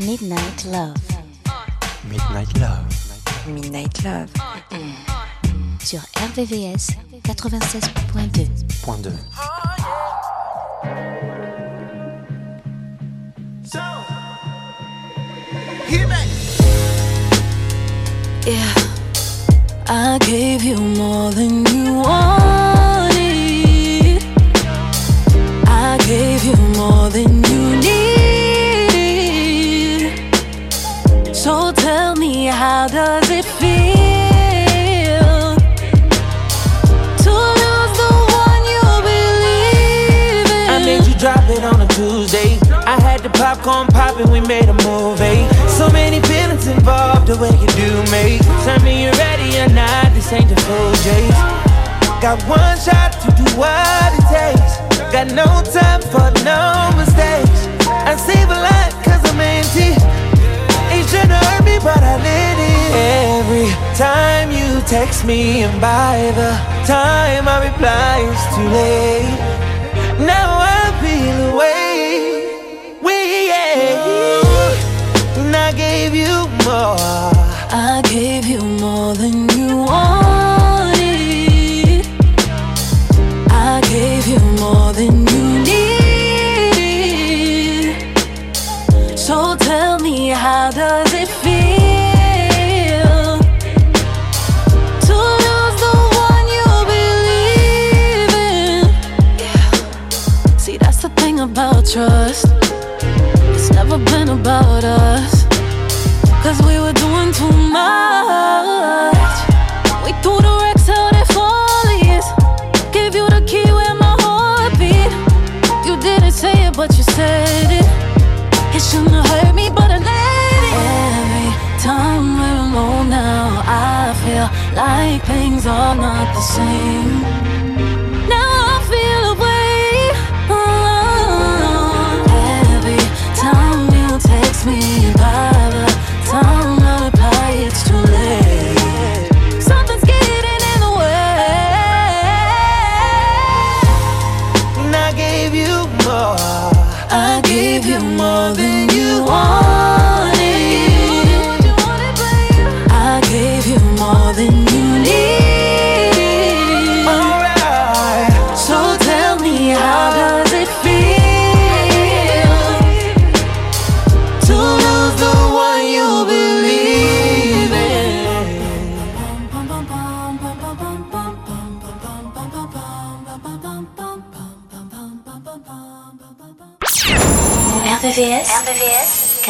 Midnight Love. Midnight Love. Midnight Love. Mm. Sur RVVS 96.2. Point 2. So, Yeah, I gave you more than you wanted. Popcorn popping, we made a movie. So many feelings involved, the way you do me. Tell me you're ready or not, this ain't the full J's. Got one shot to do what it takes. Got no time for no mistakes. I save a lot cause I'm. Ain't trying to hurt me, but I let it. Every time you text me, and by the time I reply, it's too late. Now I gave you more than you wanted. I gave you more than you need. So tell me, how does it feel to lose the one you believe in? See, that's the thing about trust. It's never been about us. Too much. We threw the Rex out at Follies. Gave you the key where my heart beat. You didn't say it, but you said it. It shouldn't hurt me, but I let it. Every time we're alone now, I feel like things are not the same.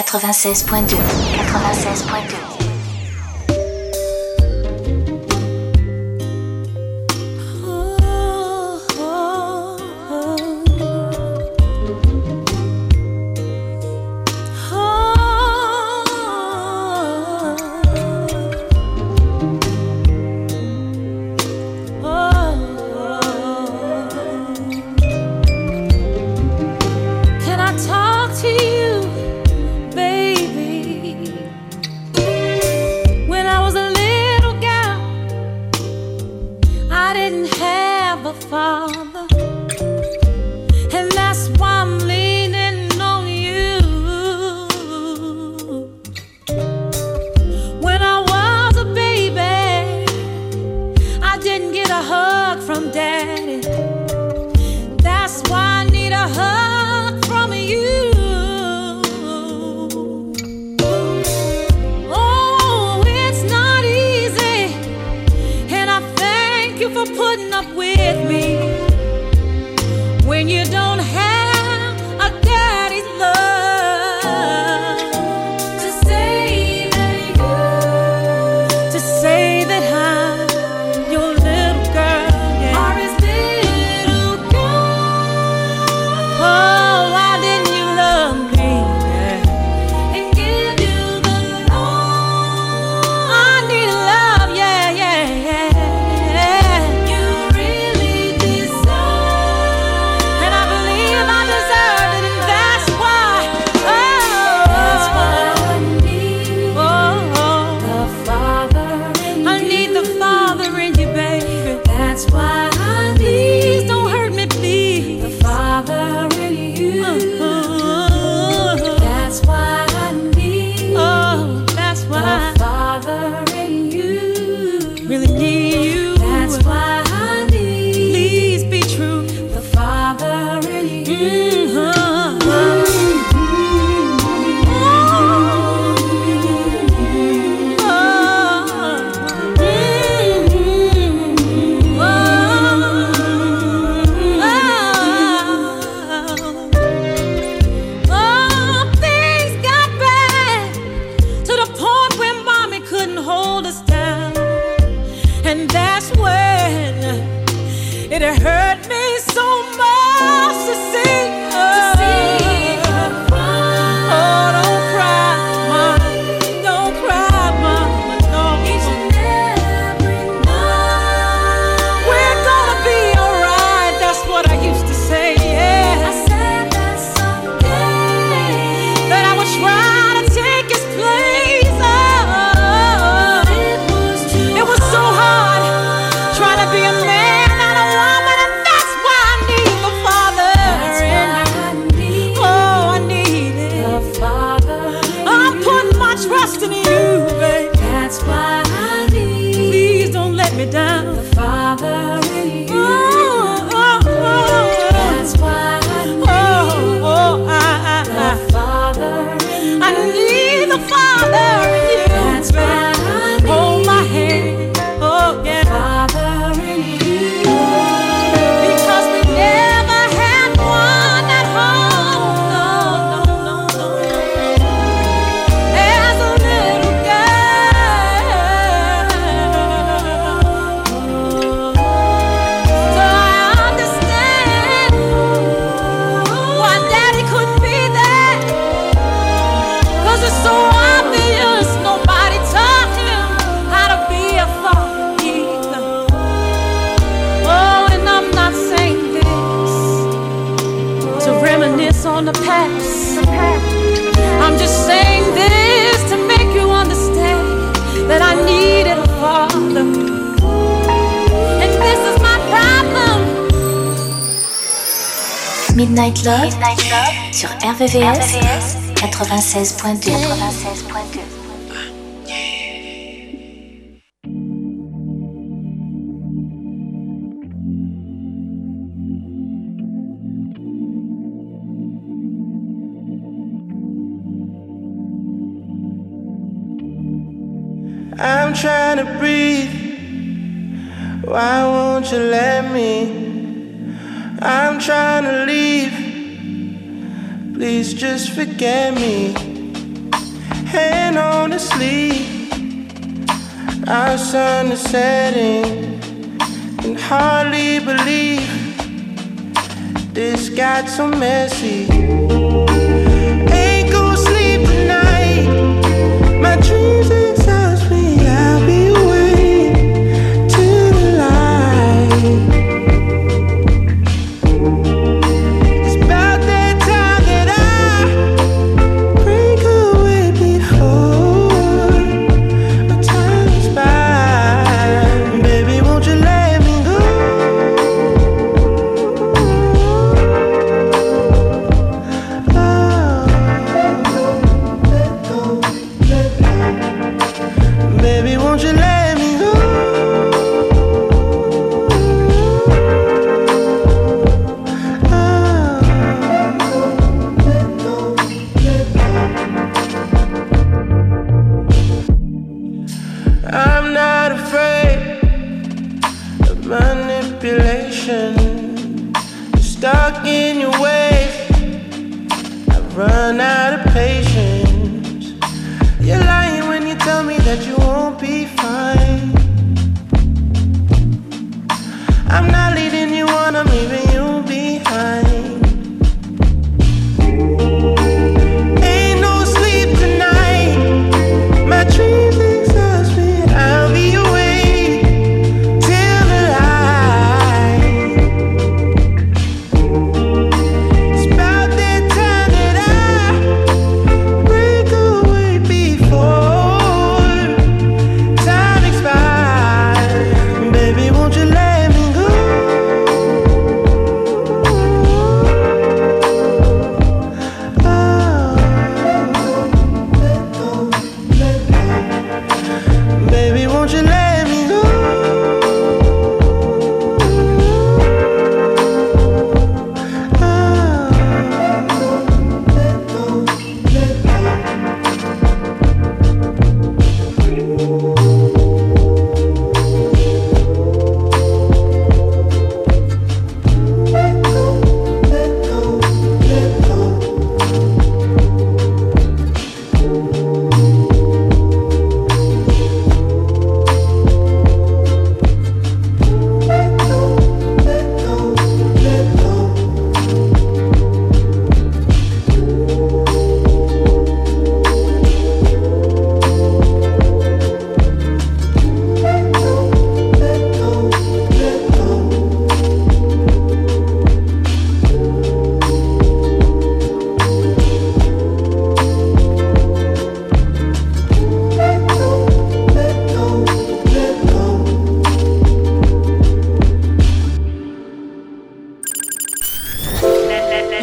96.2 96.2 have Midnight Love, sur RVVS, 96.2. I'm trying to breathe. Why won't you let me? I'm trying to leave. Please just forget me. Hand on the sleeve. Our sun is setting. Can hardly believe this got so messy. You're lying when you tell me that you won't be fine.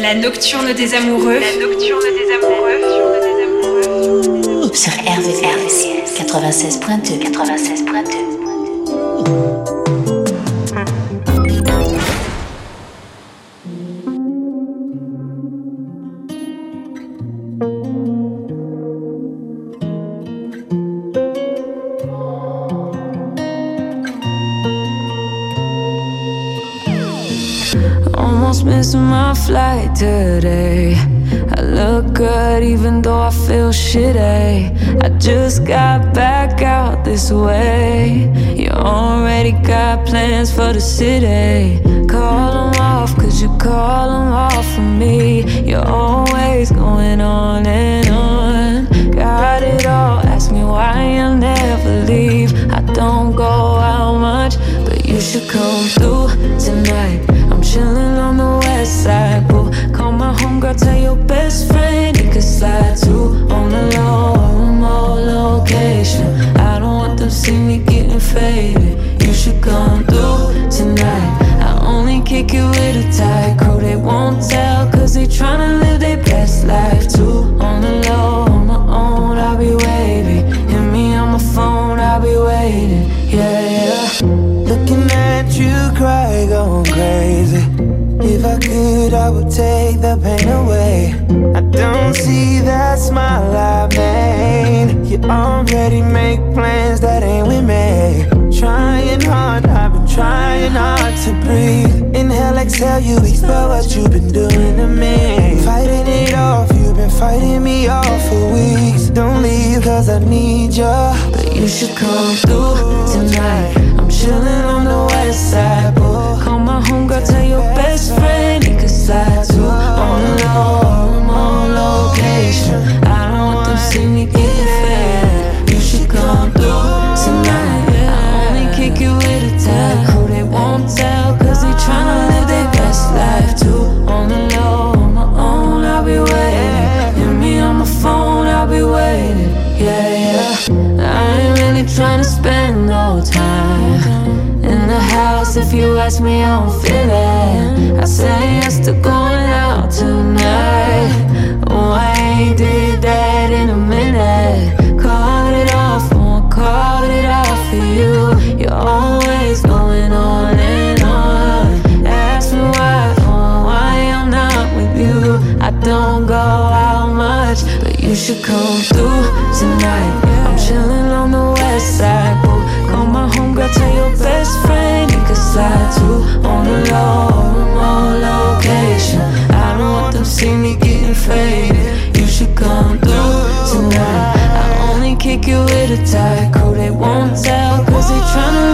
La nocturne des amoureux. La nocturne des amoureux. Sur RVRVCS 96.2 96.2 flight today. I look good even though I feel shitty. I just got back out this way. You already got plans for the city. Call them off, cause you call them off for me. You're always going on and on. Got it all, ask me why I'll never leave. I don't go out much, but you should come through tonight Boo, call my homegirl, tell your best friend he could slide too. On the low, remote location. I don't want them see me getting faded. You should come through tonight. I only kick it with a tight crew. They won't tell, take the pain away. I don't see that smile I made. You already make plans that ain't with me. Trying hard, I've been trying hard to breathe. Inhale, exhale, you expel what you've been doing to me. Fighting it off, you've been fighting me off for weeks. Don't leave, cause I need ya. But you should come through tonight I'm chillin' on the west side, boy. Call my homegirl, tell your best friend he could slide too. On the low, on location. I don't want them see me getting fed. You should come through tonight. I only kick you with a tag. Who they won't tell, cause they tryna live their best life too. On the low, on my own, I'll be waiting. Hit me on my phone, I'll be waiting. Yeah, yeah. I ain't really tryna spend no time In the house if you ask me how I'm feeling. I say to going out tonight. Oh, I ain't did that in a minute. Called it off, won't call it off for you. You're always going on and on. Ask me why, oh, why I'm not with you. I don't go out much, but you should come through tonight. I'm chilling on the west side. Call my homegirl, tell your best friend he could slide to on the low, faded. You should come through tonight. I only kick you with a tight crew. They won't tell, cause they tryna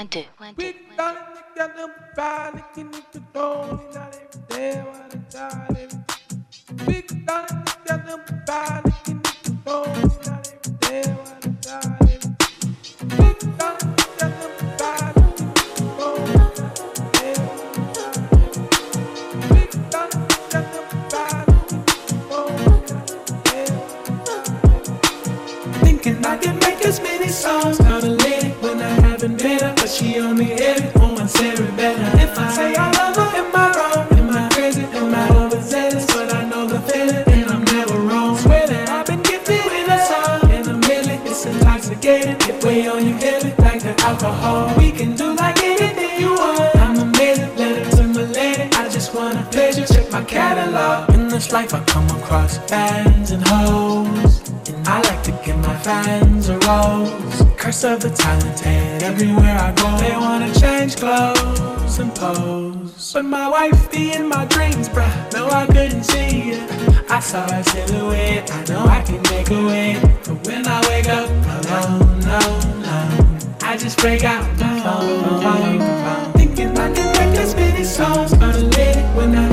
96.2. intoxicating It way on you heavy like the alcohol We can do like anything you want I'm amazing, let it to my lady I just wanna pleasure, check my catalog In this life I come across fans and hoes and I like to give my fans a rose. Curse of the talented, everywhere I go, they wanna change clothes and pose. But my wife be in my dreams, bruh. No, I couldn't see it. I saw a silhouette, I know I can make a way. When I wake up alone, no, no, I just break out my phone, phone, phone. Thinking I can make as many songs, but a lady when I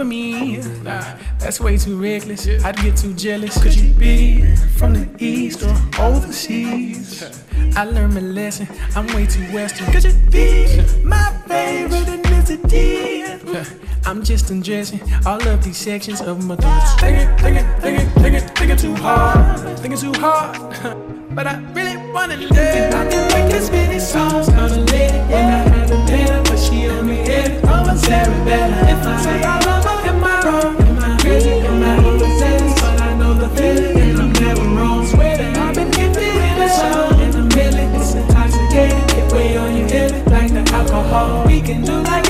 for me? Nah, that's way too reckless. I'd get too jealous. Could you be from the east or overseas? I learned my lesson. I'm way too western. Could you be my favorite ethnicity? I'm just undressing all of these sections of my thoughts. Thinking, thinking, thinking, thinking, thinking too hard. Thinking too hard. But I really wanna live. I can make as many songs. Call a lady when I haven't but she only hit it on my cerebellum. If I say I love her, am I wrong? Am I crazy? Am I overzealous? But I know the feeling, and I'm never wrong. Swear that I've been gifted with a song, and a million it's intoxicating. Get way on you, hit it like the alcohol. We can do like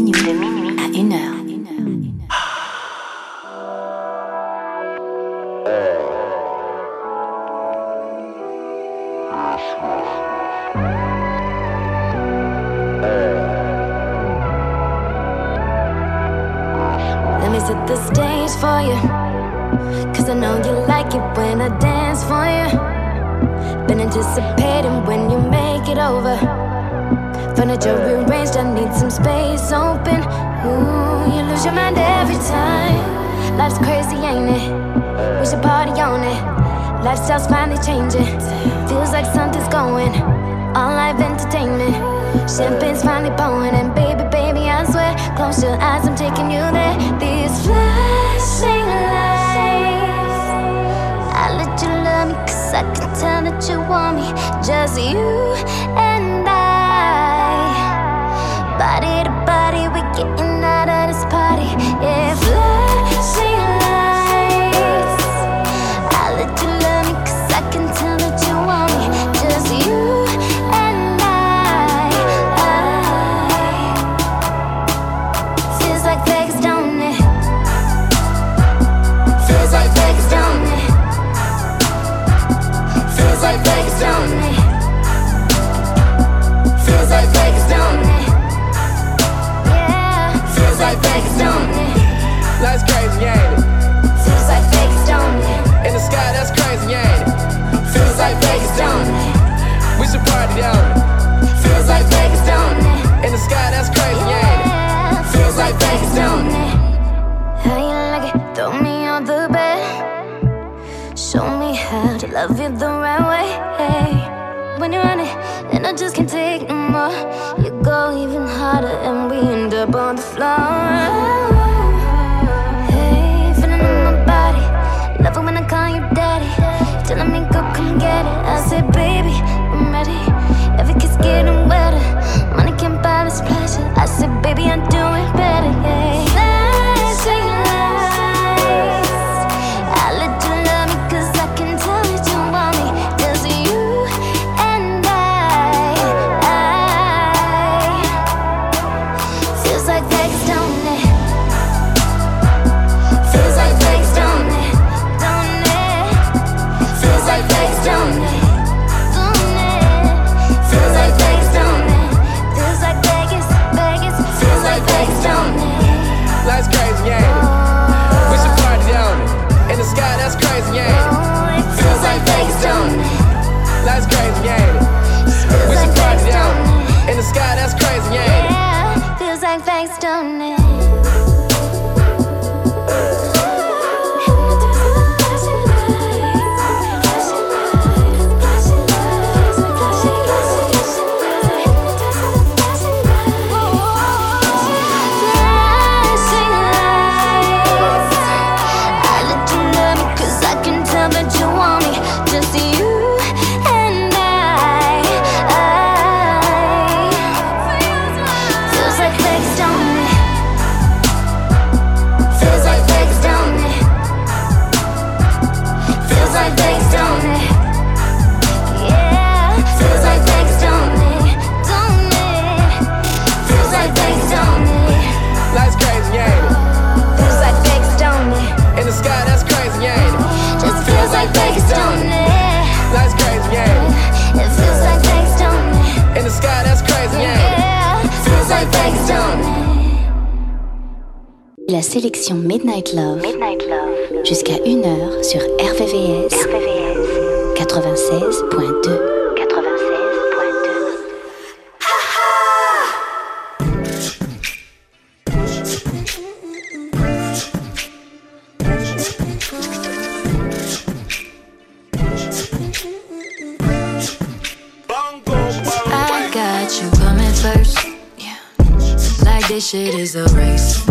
space open. Ooh, you lose your mind every time. Life's crazy, ain't it? We should party on it. Lifestyle's finally changing. Feels like something's going. All live entertainment. Champagne's finally pouring, and baby, baby, I swear, close your eyes, I'm taking you there. These flashing lights. I let you love me, cause I can tell that you want me. Just you body Feels like Vegas, don't it? In the sky, that's crazy, yeah. Feels like Vegas, don't it? Throw me on the bed. Show me how to love you the right way. When you're running, and I just can't take no more. You go even harder, and we end up on the floor. Hey, feeling my body. When I call you daddy. Telling me go come get it. I said, baby, I'm ready. shit is a race.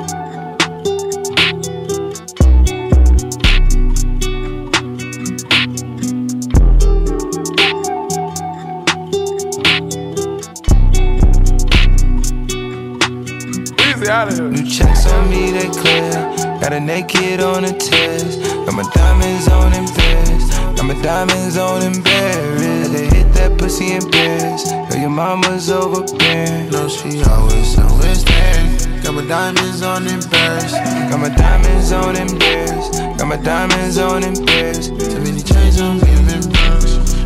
New checks on me, they clear. Got a naked on a test. Got my diamonds on and bears. Got my diamonds on and bears. They hit that pussy in pairs. Girl, your mama's overbearing. No, she always, always there. Got my diamonds on and bears. Got my diamonds on and bears. Got my diamonds on and bears. Too many chains on me, I'm in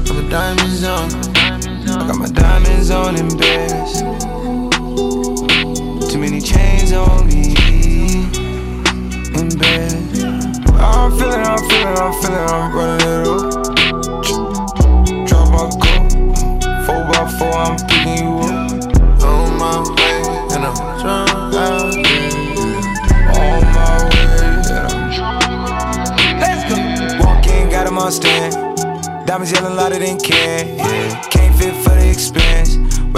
Got my diamonds on. I got my diamonds on and bears too many chains on me. In bed. I'm feeling, I'm feeling, I'm feeling, I'm running it up. Drop my cup. Four by four, I'm picking you up. On my way, and I'm drunk out On my way, and I'm drunk. Let's go. Walk in, got him on stand. Diamonds yelling louder than can. Yeah.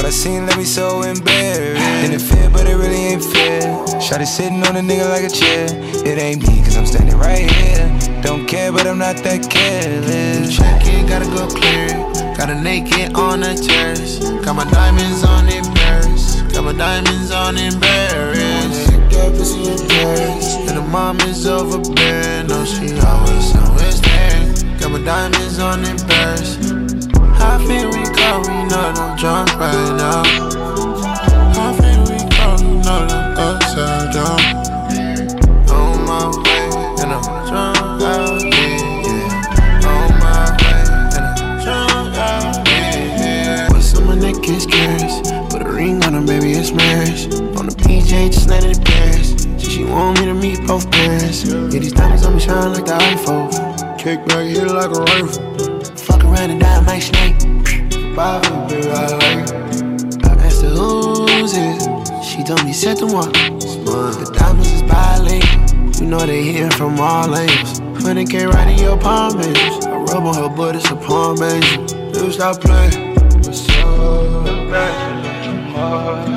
I seen let me so embarrassed. And it fit, but it really ain't fair. Shotty sitting on a nigga like a chair. It ain't me, cause I'm standing right here. Don't care, but I'm not that careless. Check it, gotta go clear. Got a naked on the terrace. Got my diamonds on in Paris. Got my diamonds on in Paris. Pussy in Paris. And the mom is overbearing. No, she always, always there. Got my diamonds on in Paris. How feel we go? We know I'm drunk right now. How feel we go? We know I'm upside down. On my way, and I'm drunk out here. Yeah. On my way, and I'm drunk out here. What's on my neck is curious. Put a ring on her, baby, it's marriage. On the PJ, just let it Paris. She, she want me to meet both parents. Yeah, these diamonds on me shine like the iPhone. Kick back, hit like a rifle. Fuck around and die, my snake. Bobby, I like I asked her who's it. She told me set the one. The diamonds is bilingual. You know they hitting from all angles. 20k right in your palm angels. I rub on her butt, it's a palm angel. Dude, stop playing. What's up? à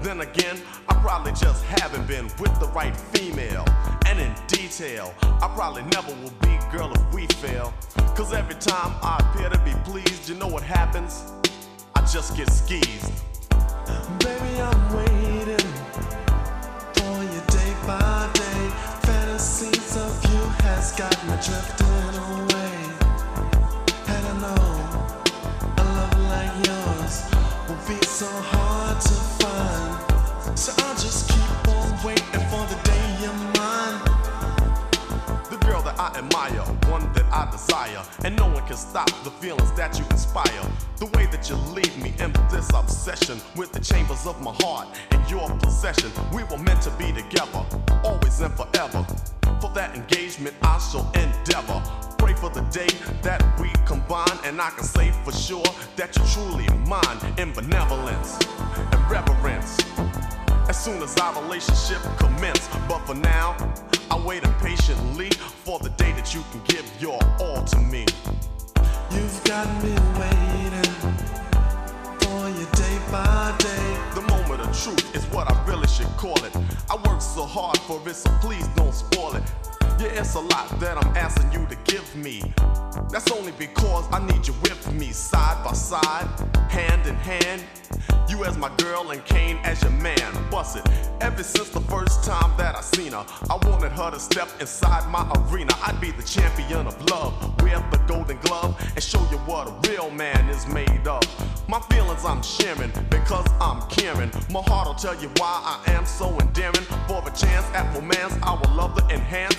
Then again, I probably just haven't been with the right female. And and in detail. I probably never will be, girl, if we fail. Cause every time I appear to be pleased, you know what happens? I just get skeezed. Baby, I'm waiting for you day by day. Fantasies of you has got me drifting yours will be so hard to find. So I'll just keep on waiting for the day you're mine. The girl that I admire, one that I desire, and no one can stop the feelings that you inspire. The way that you leave me in this obsession with the chambers of my heart and your possession. We were meant to be together, always and forever. For that engagement, I shall endeavor. Pray for the day that we combine, and I can say for sure that you're truly mine in benevolence and reverence. As soon as our relationship commence, but for now, I wait impatiently for the day that you can give your all to me. You've got me waiting for you day by day. The moment of truth is what I really should call it. I work so hard for it, so please don't spoil it. Yeah, it's a lot that I'm asking you to give me. That's only because I need you with me, side by side, hand in hand. You as my girl and Kane as your man. Bust it. Ever since the first time that I seen her, I wanted her to step inside my arena. I'd be the champion of love, wear the golden glove, and show you what a real man is made of. My feelings I'm sharing because I'm caring. My heart will tell you why I am so endearing. For a chance at romance, I will love to enhance.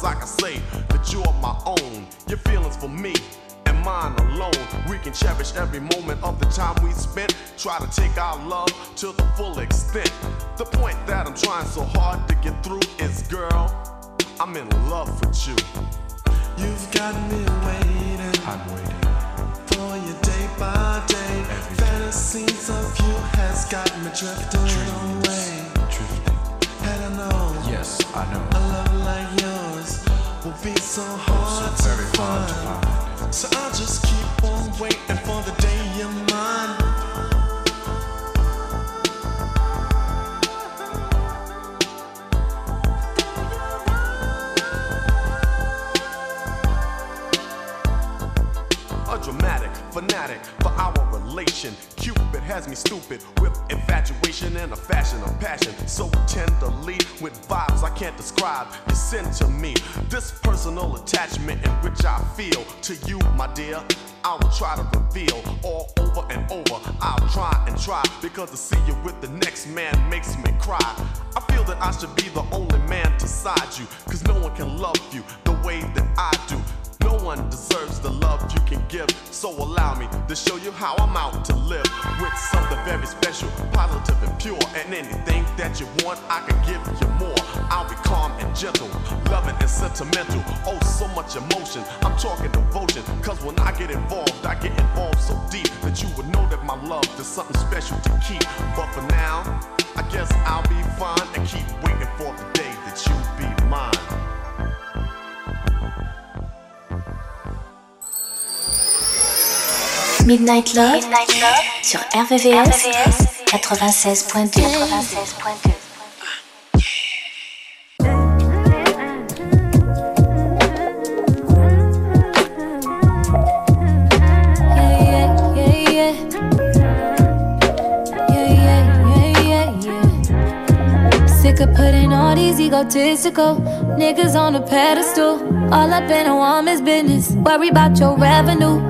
As I can say that you're my own. Your feelings for me and mine alone. We can cherish every moment of the time we spent. Try to take our love to the full extent. The point that I'm trying so hard to get through is, girl, I'm in love with you. You've got me waiting. I'm waiting. For you day by day. Fantasies of you has got me drifting away. Drifting. And I know Yes, I a know. love like yours will be so hard So very to hard to find. find. So I'll just keep on waiting for the day you're mine. A dramatic fanatic for our relation. Cupid has me stupid with infatuation and a fashion of passion. So tenderly with vibes I can't describe. Send to me this personal attachment in which I feel to you, my dear. I will try to reveal all over and over. I'll try and try because to see you with the next man makes me cry. I feel that I should be the only man to side you, cause no one can love you the way that I do. No one deserves the love you can give. So allow me to show you how I'm out to live with something very special, positive and pure. And anything that you want, I can give you more. I'll be calm and gentle, loving and sentimental. Oh, so much emotion. I'm talking devotion. Cause when I get involved, I get involved so deep that you would know that my love is something special to keep. But for now, I guess I'll be fine and keep waiting for the day that you be mine. Midnight Love, Midnight Love sur RVVS, 96.2. Yeah, yeah, yeah, yeah. Yeah, yeah, yeah, yeah, yeah. Sick of putting all these egotistical niggas on a pedestal. All up in a woman's business. Worry about your revenue.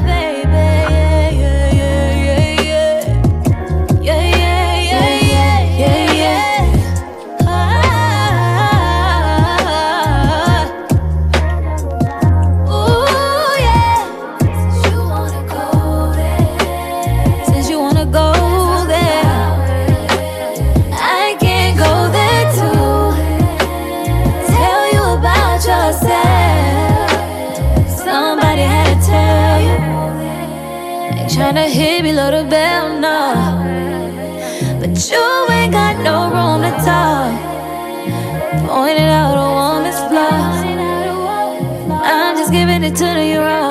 below the bell, no. But you ain't got no room to talk. Pointing out a woman's flaws. I'm just giving it to the raw.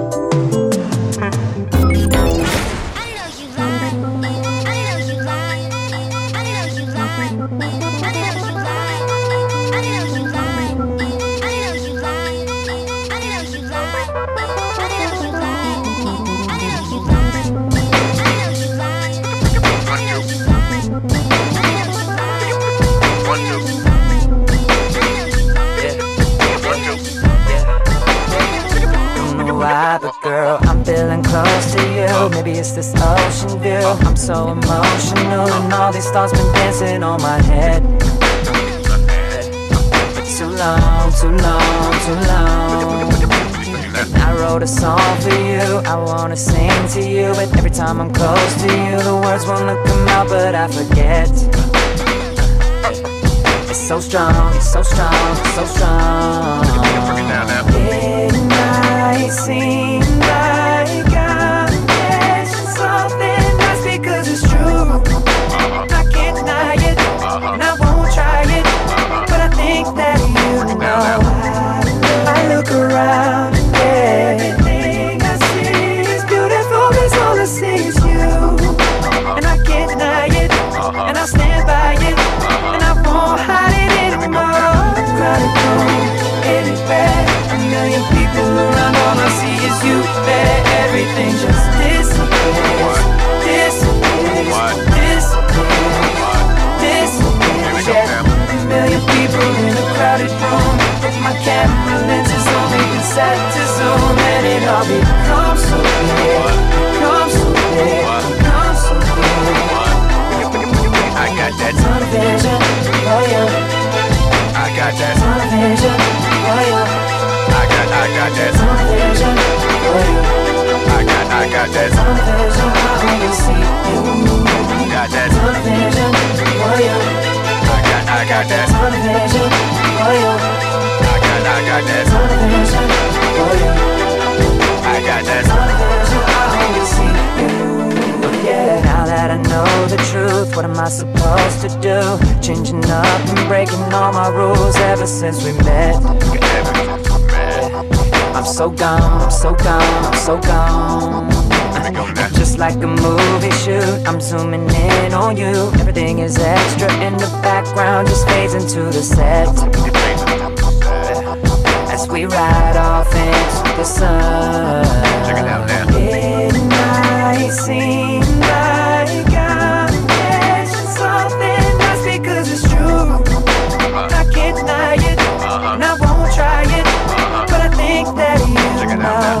it's this ocean view. I'm so emotional, and all these thoughts been dancing on my head. too long, too long, too long. I wrote a song for you. I wanna sing to you, but every time I'm close to you, the words wanna come out, but I forget. It's so strong, it's so strong, it's so strong. Midnight seems like to I got that tunnel vision, oh yeah I got that tunnel vision, oh I got, I got that vision, oh yeah I got, I got that tunnel vision, see you Got that vision, oh yeah I got, I got that tunnel vision, oh yeah I got that. I got that. Now that I know the truth, what am I supposed to do? Changing up and breaking all my rules ever since we met. I'm so gone, I'm so gone, I'm so gone. Just like a movie shoot, I'm zooming in on you. Everything is extra in the background, just fades into the set we ride off into the sun. Check it out now. Midnight seems like I'm missing something. That's because it's true. Uh-huh. I can't deny it, uh-huh. and I won't try it. Uh-huh. But I think that you know.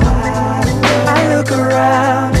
I look around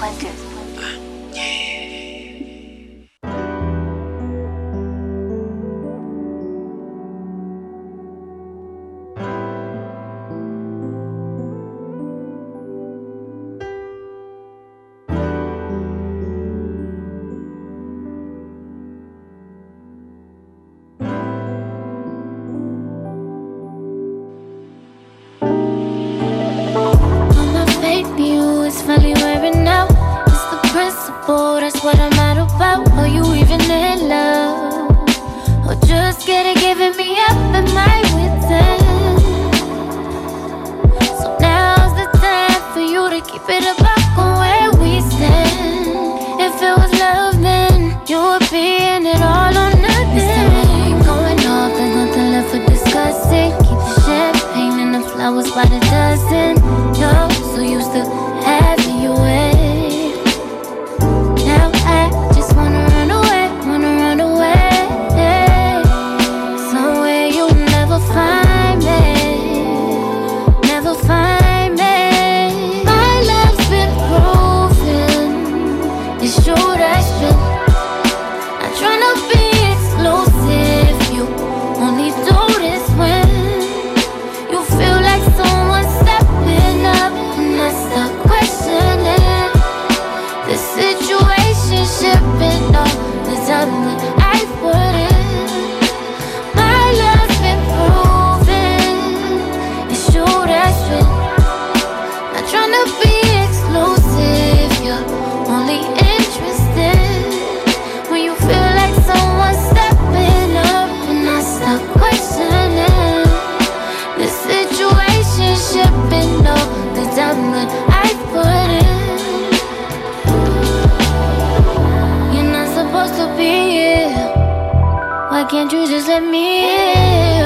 can't you just let me in?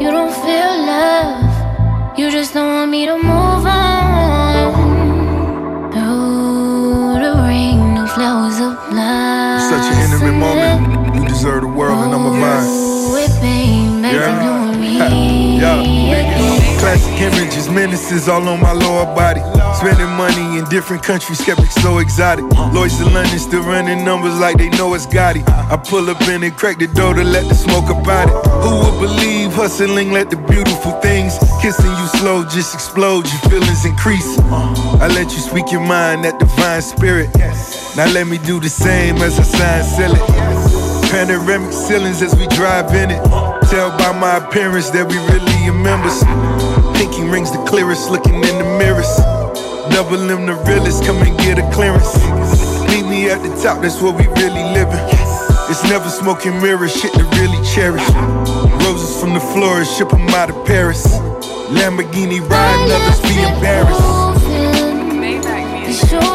You don't feel love. You just don't want me to move on. Through the rain, the flowers of love. Such an intimate moment. You deserve the world, and I'm a vine. Images, menaces all on my lower body. Spending money in different countries, skeptics so exotic. Lloyds in London still running numbers like they know it's Gotti. I pull up in and crack the door to let the smoke about it. Who would believe hustling let the beautiful things kissing you slow just explode, your feelings increase. I let you speak your mind, that divine spirit. Now let me do the same as I sign, seal it. Panoramic ceilings as we drive in it. Tell by my appearance that we really are members. Pinky rings the clearest, looking in the mirrors. Double M the realest, come and get a clearance. Meet me at the top, that's where we really living. It's never smoking mirrors, shit to really cherish. Roses from the florist, ship 'em out of Paris. Lamborghini riding, others be embarrassed. It's true